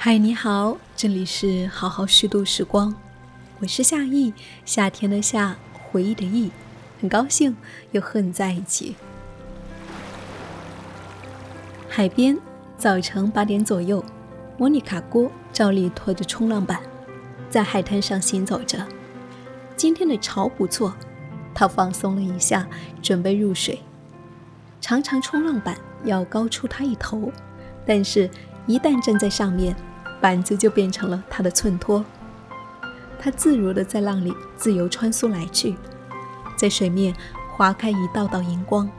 嗨，你好，这里是好好虚度时光，我是夏意，夏天的夏，回忆的忆，很高兴又和你在一起。海边，早晨八点左右，莫妮卡郭照例拖着冲浪板，在海滩上行走着。今天的潮不错，他放松了一下，准备入水。长长冲浪板要高出他一头，但是，一旦站在上面。板子就变成了他的衬托，他自如地在浪里自由穿梭来去，在水面划开一道道银光。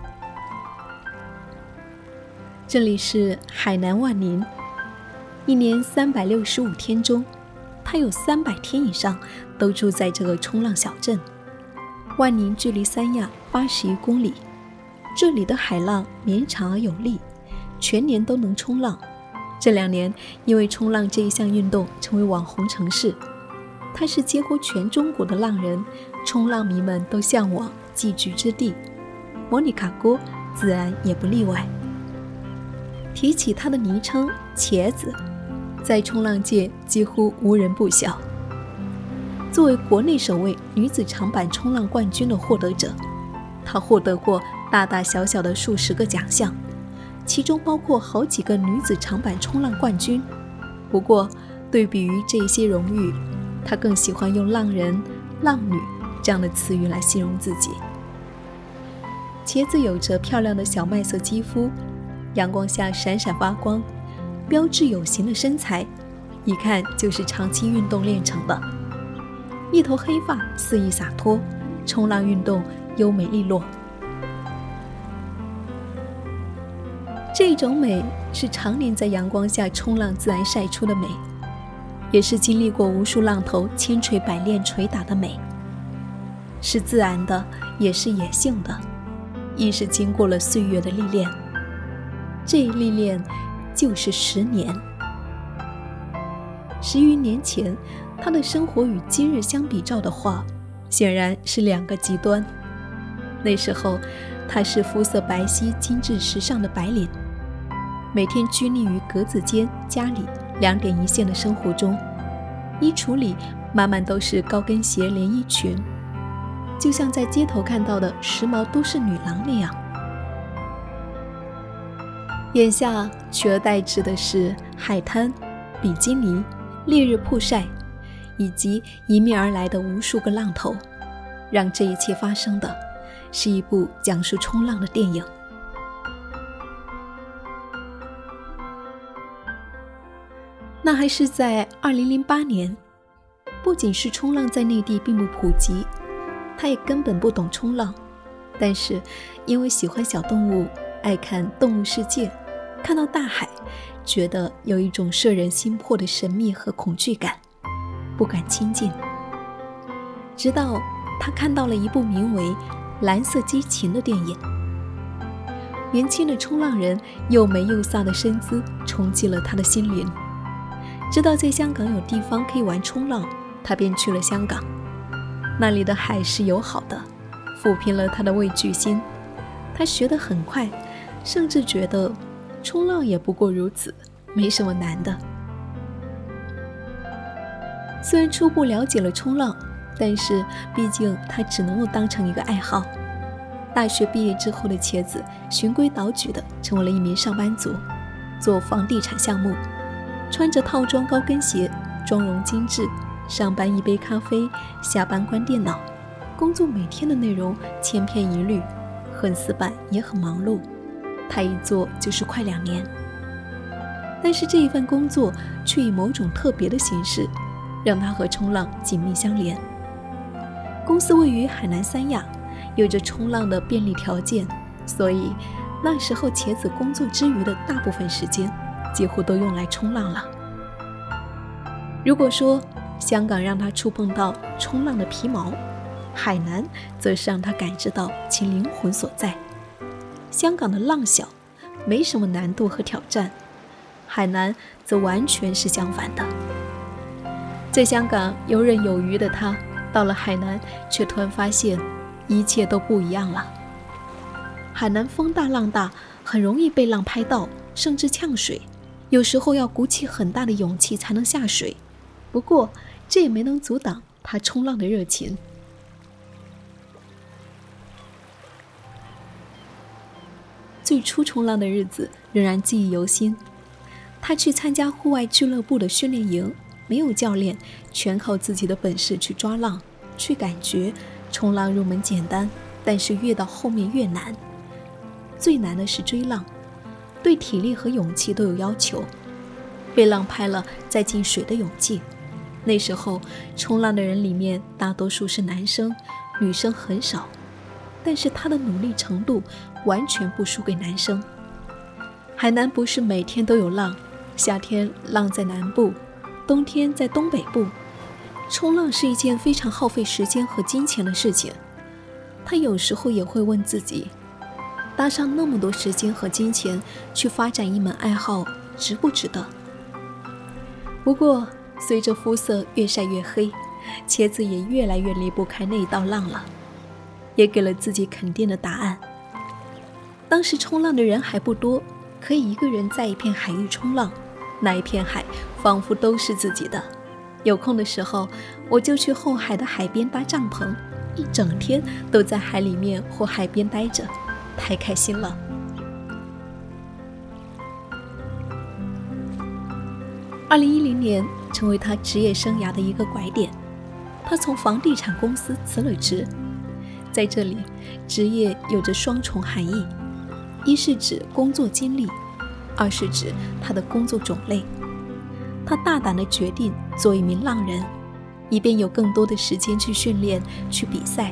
这里是海南万宁，一年三百六十五天中，他有三百天以上都住在这个冲浪小镇。万宁距离三亚八十余公里，这里的海浪绵长而有力，全年都能冲浪。这两年，因为冲浪这一项运动成为网红城市，它是几乎全中国的浪人、冲浪迷们都向往寄居之地。莫妮卡郭自然也不例外。提起她的昵称“茄子”，在冲浪界几乎无人不晓。作为国内首位女子长板冲浪冠军的获得者，她获得过大大小小的数十个奖项。其中包括好几个女子长板冲浪冠军。不过，对比于这些荣誉，她更喜欢用“浪人”“浪女”这样的词语来形容自己。茄子有着漂亮的小麦色肌肤，阳光下闪闪发光，标致有型的身材，一看就是长期运动练成的。一头黑发肆意洒脱，冲浪运动优美利落。这种美是常年在阳光下冲浪自然晒出的美，也是经历过无数浪头千锤百炼捶打的美，是自然的，也是野性的，亦是经过了岁月的历练。这一历练就是十年。十余年前，他的生活与今日相比照的话，显然是两个极端。那时候，他是肤色白皙、精致时尚的白领。每天拘泥于格子间、家里两点一线的生活中，衣橱里满满都是高跟鞋、连衣裙，就像在街头看到的时髦都市女郎那样。眼下取而代之的是海滩、比基尼、烈日曝晒，以及迎面而来的无数个浪头，让这一切发生的是一部讲述冲浪的电影。那还是在二零零八年，不仅是冲浪在内地并不普及，他也根本不懂冲浪。但是因为喜欢小动物，爱看《动物世界》，看到大海，觉得有一种摄人心魄的神秘和恐惧感，不敢亲近。直到他看到了一部名为《蓝色激情》的电影，年轻的冲浪人又美又飒的身姿冲击了他的心灵。知道在香港有地方可以玩冲浪，他便去了香港。那里的海是友好的，抚平了他的畏惧心。他学得很快，甚至觉得冲浪也不过如此，没什么难的。虽然初步了解了冲浪，但是毕竟他只能够当成一个爱好。大学毕业之后的茄子循规蹈矩的成为了一名上班族，做房地产项目。穿着套装高跟鞋，妆容精致，上班一杯咖啡，下班关电脑，工作每天的内容千篇一律，很死板也很忙碌。他一做就是快两年。但是这一份工作却以某种特别的形式，让他和冲浪紧密相连。公司位于海南三亚，有着冲浪的便利条件，所以那时候茄子工作之余的大部分时间。几乎都用来冲浪了。如果说香港让他触碰到冲浪的皮毛，海南则是让他感知到其灵魂所在。香港的浪小，没什么难度和挑战；海南则完全是相反的。在香港游刃有余的他，到了海南却突然发现一切都不一样了。海南风大浪大，很容易被浪拍到，甚至呛水。有时候要鼓起很大的勇气才能下水，不过这也没能阻挡他冲浪的热情。最初冲浪的日子仍然记忆犹新。他去参加户外俱乐部的训练营，没有教练，全靠自己的本事去抓浪，去感觉。冲浪入门简单，但是越到后面越难。最难的是追浪，对体力和勇气都有要求。被浪拍了再进水的勇气。那时候冲浪的人里面大多数是男生，女生很少。但是他的努力程度完全不输给男生。海南不是每天都有浪，夏天浪在南部，冬天在东北部。冲浪是一件非常耗费时间和金钱的事情。他有时候也会问自己：搭上那么多时间和金钱去发展一门爱好，值不值得？不过，随着肤色越晒越黑，茄子也越来越离不开那一道浪了。也给了自己肯定的答案。当时冲浪的人还不多，可以一个人在一片海域冲浪，那一片海仿佛都是自己的。有空的时候，我就去后海的海边搭帐篷，一整天都在海里面或海边待着，太开心了。二零一零年成为他职业生涯的一个拐点，他从房地产公司辞了职。在这里，职业有着双重含义：一是指工作经历，二是指他的工作种类。他大胆地决定做一名浪人，以便有更多的时间去训练、去比赛。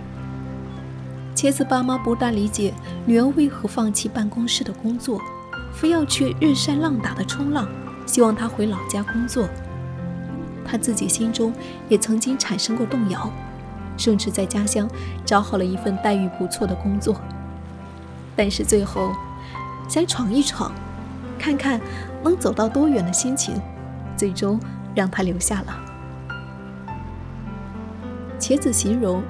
茄子爸妈不大理解女儿为何放弃办公室的工作，非要去日晒浪打的冲浪，希望她回老家工作。他自己心中也曾经产生过动摇。甚至在家乡找好了一份待遇不错的工作，但是最后想闯一闯，看看能走到多远的心情，最终让他留下了。茄子形容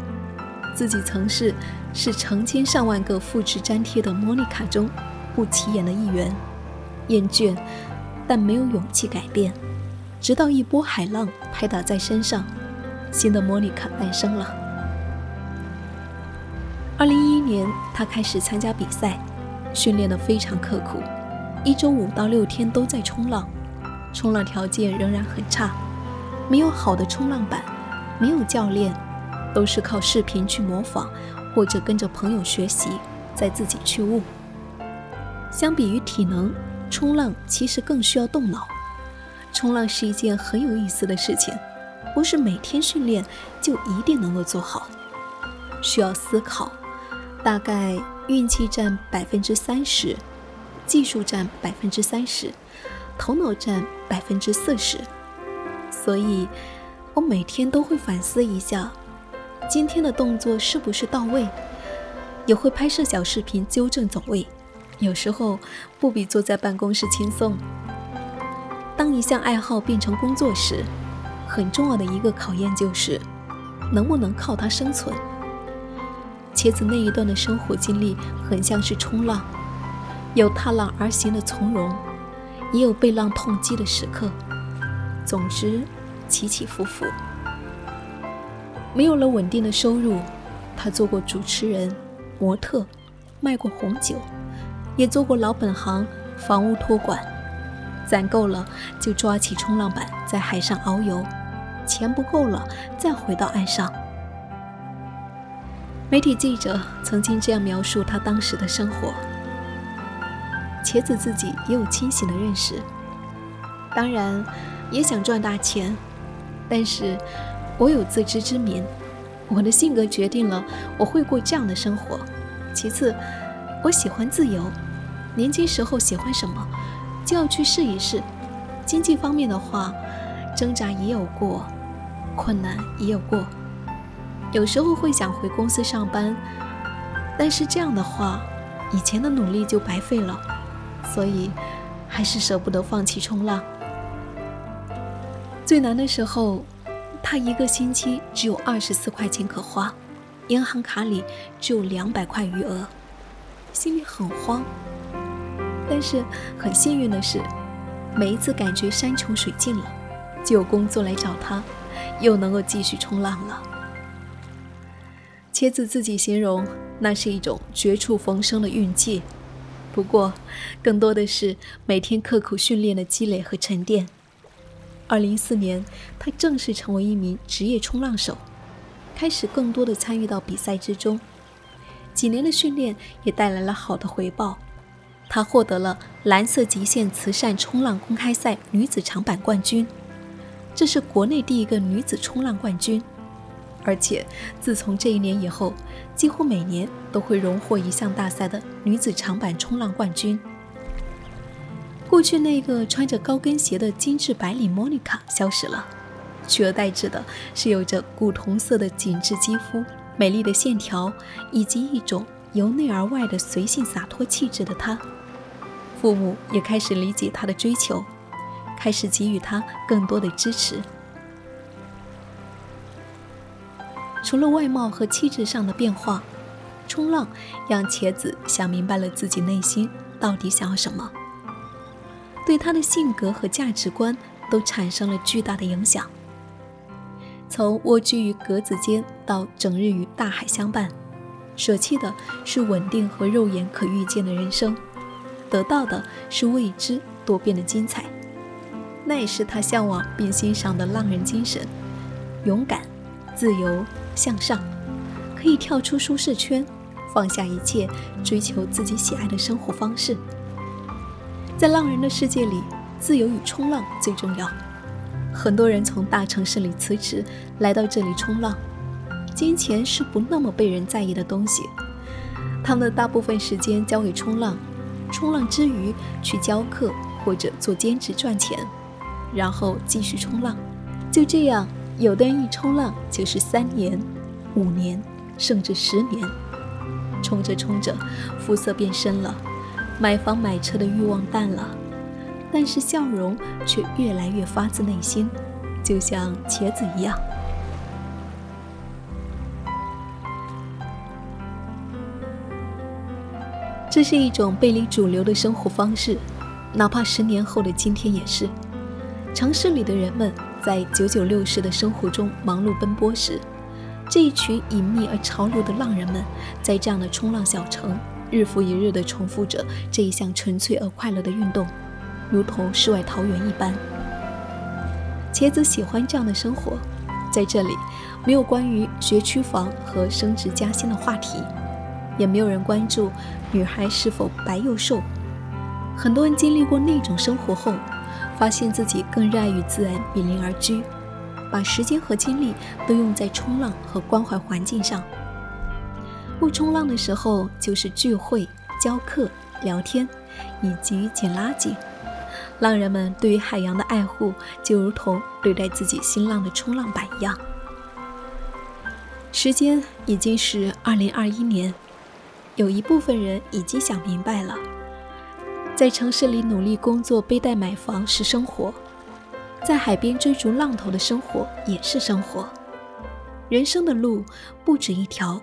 自己曾是是成千上万个复制粘贴的莫妮卡中不起眼的一员，厌倦，但没有勇气改变，直到一波海浪拍打在身上。新的莫妮卡诞生了。二零一一年，他开始参加比赛，训练得非常刻苦，一周五到六天都在冲浪，冲浪条件仍然很差，没有好的冲浪板，没有教练，都是靠视频去模仿，或者跟着朋友学习，再自己去悟。相比于体能，冲浪其实更需要动脑。冲浪是一件很有意思的事情。不是每天训练就一定能够做好，需要思考，大概运气占百分之三十，技术占百分之三十，头脑占百分之四十。所以，我每天都会反思一下，今天的动作是不是到位，也会拍摄小视频纠正走位。有时候不比坐在办公室轻松。当一项爱好变成工作时。很重要的一个考验就是，能不能靠它生存。茄子那一段的生活经历很像是冲浪，有踏浪而行的从容，也有被浪痛击的时刻。总之，起起伏伏。没有了稳定的收入，他做过主持人、模特，卖过红酒，也做过老本行房屋托管。攒够了，就抓起冲浪板在海上遨游。钱不够了，再回到岸上。媒体记者曾经这样描述他当时的生活。茄子自己也有清醒的认识，当然也想赚大钱，但是我有自知之明，我的性格决定了我会过这样的生活。其次，我喜欢自由，年轻时候喜欢什么，就要去试一试。经济方面的话，挣扎也有过。困难也有过，有时候会想回公司上班，但是这样的话，以前的努力就白费了，所以还是舍不得放弃冲浪。最难的时候，他一个星期只有二十四块钱可花，银行卡里只有两百块余额，心里很慌。但是很幸运的是，每一次感觉山穷水尽了，就有工作来找他，又能够继续冲浪了。茄子自己形容，那是一种绝处逢生的运气。不过，更多的是每天刻苦训练的积累和沉淀。二零一四年，他正式成为一名职业冲浪手，开始更多的参与到比赛之中。几年的训练也带来了好的回报，他获得了蓝色极限慈善冲浪公开赛女子长板冠军，这是国内第一个女子冲浪冠军。而且，自从这一年以后，几乎每年都会荣获一项大赛的女子长板冲浪冠军。过去那个穿着高跟鞋的精致白领莫妮卡消失了，取而代之的是有着古铜色的紧致肌肤、美丽的线条以及一种由内而外的随性洒脱气质的她。父母也开始理解她的追求，开始给予她更多的支持。除了外貌和气质上的变化，冲浪让茄子想明白了自己内心到底想要什么，对他的性格和价值观都产生了巨大的影响。从蜗居于格子间到整日与大海相伴，舍弃的是稳定和肉眼可预见的人生，得到的是未知多变的精彩。那也是他向往并欣赏的浪人精神：勇敢、自由。向上，可以跳出舒适圈，放下一切，追求自己喜爱的生活方式。在浪人的世界里，自由与冲浪最重要。很多人从大城市里辞职，来到这里冲浪。金钱是不那么被人在意的东西，他们的大部分时间交给冲浪，冲浪之余去教课或者做兼职赚钱，然后继续冲浪。就这样。有的人一冲浪就是三年、五年，甚至十年，冲着冲着，肤色变深了，买房买车的欲望淡了，但是笑容却越来越发自内心，就像茄子一样。这是一种背离主流的生活方式，哪怕十年后的今天也是。城市里的人们。在九九六式的生活中忙碌奔波时，这一群隐秘而潮流的浪人们，在这样的冲浪小城，日复一日地重复着这一项纯粹而快乐的运动，如同世外桃源一般。茄子喜欢这样的生活，在这里，没有关于学区房和升职加薪的话题，也没有人关注女孩是否白又瘦。很多人经历过那种生活后。发现自己更热爱与自然比邻而居，把时间和精力都用在冲浪和关怀环境上。不冲浪的时候，就是聚会、教课、聊天，以及捡垃圾。浪人们对于海洋的爱护，就如同对待自己新浪的冲浪板一样。时间已经是二零二一年，有一部分人已经想明白了。在城市里努力工作、背贷买房是生活，在海边追逐浪头的生活也是生活。人生的路不止一条，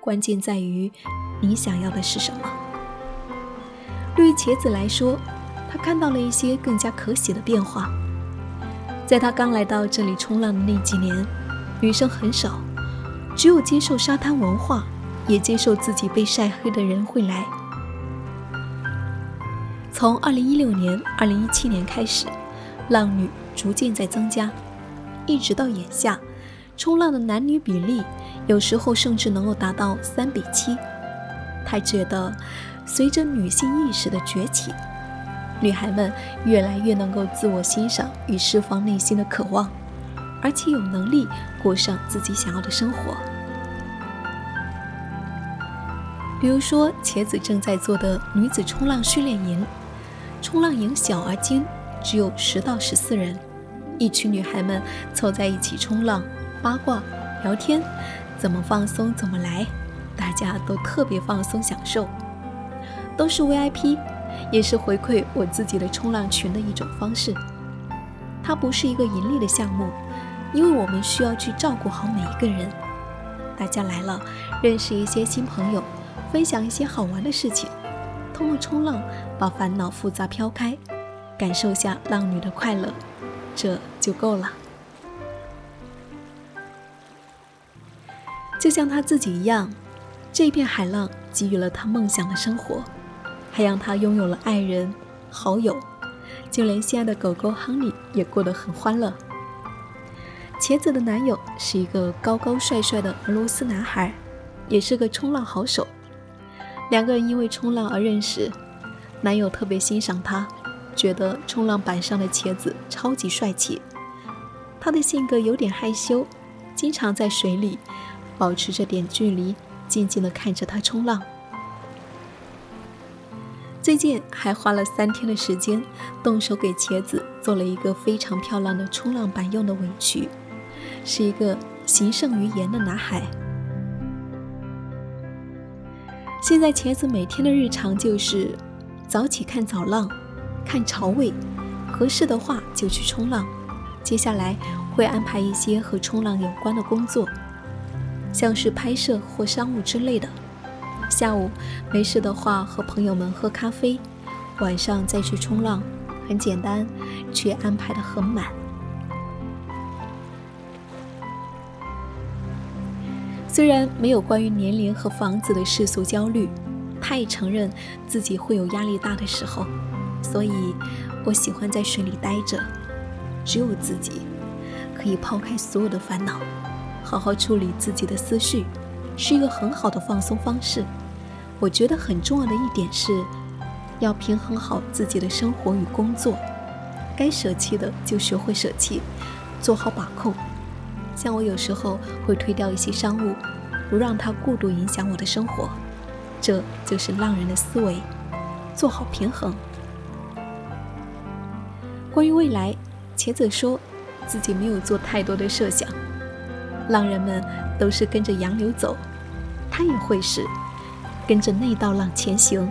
关键在于你想要的是什么。对于茄子来说，他看到了一些更加可喜的变化。在他刚来到这里冲浪的那几年，女生很少，只有接受沙滩文化，也接受自己被晒黑的人会来。从二零一六年、二零一七年开始，浪女逐渐在增加，一直到眼下，冲浪的男女比例有时候甚至能够达到三比七。他觉得，随着女性意识的崛起，女孩们越来越能够自我欣赏与释放内心的渴望，而且有能力过上自己想要的生活。比如说，茄子正在做的女子冲浪训练营。冲浪营小而精，只有十到十四人，一群女孩们凑在一起冲浪、八卦、聊天，怎么放松怎么来，大家都特别放松享受，都是 VIP，也是回馈我自己的冲浪群的一种方式。它不是一个盈利的项目，因为我们需要去照顾好每一个人。大家来了，认识一些新朋友，分享一些好玩的事情。通过冲浪，把烦恼复杂飘开，感受下浪女的快乐，这就够了。就像他自己一样，这片海浪给予了他梦想的生活，还让他拥有了爱人、好友，就连心爱的狗狗亨利也过得很欢乐。茄子的男友是一个高高帅帅的俄罗斯男孩，也是个冲浪好手。两个人因为冲浪而认识，男友特别欣赏他，觉得冲浪板上的茄子超级帅气。他的性格有点害羞，经常在水里。保持着点距离，静静地看着他冲浪。最近还花了三天的时间，动手给茄子做了一个非常漂亮的冲浪板用的围裙，是一个形胜于言的男孩。现在茄子每天的日常就是早起看早浪，看潮位，合适的话就去冲浪。接下来会安排一些和冲浪有关的工作。像是拍摄或商务之类的。下午没事的话，和朋友们喝咖啡；晚上再去冲浪，很简单，却安排的很满。虽然没有关于年龄和房子的世俗焦虑，他也承认自己会有压力大的时候。所以，我喜欢在水里待着，只有自己，可以抛开所有的烦恼。好好处理自己的思绪，是一个很好的放松方式。我觉得很重要的一点是，要平衡好自己的生活与工作，该舍弃的就学会舍弃，做好把控。像我有时候会推掉一些商务，不让它过度影响我的生活。这就是浪人的思维，做好平衡。关于未来，茄子说自己没有做太多的设想。浪人们都是跟着洋流走，他也会是跟着那道浪前行。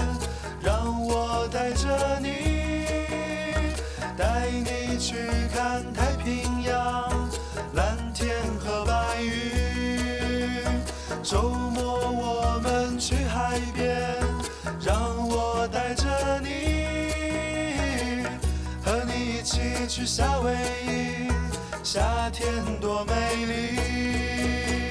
带着你，带你去看太平洋，蓝天和白云。周末我们去海边，让我带着你，和你一起去夏威夷，夏天多美丽。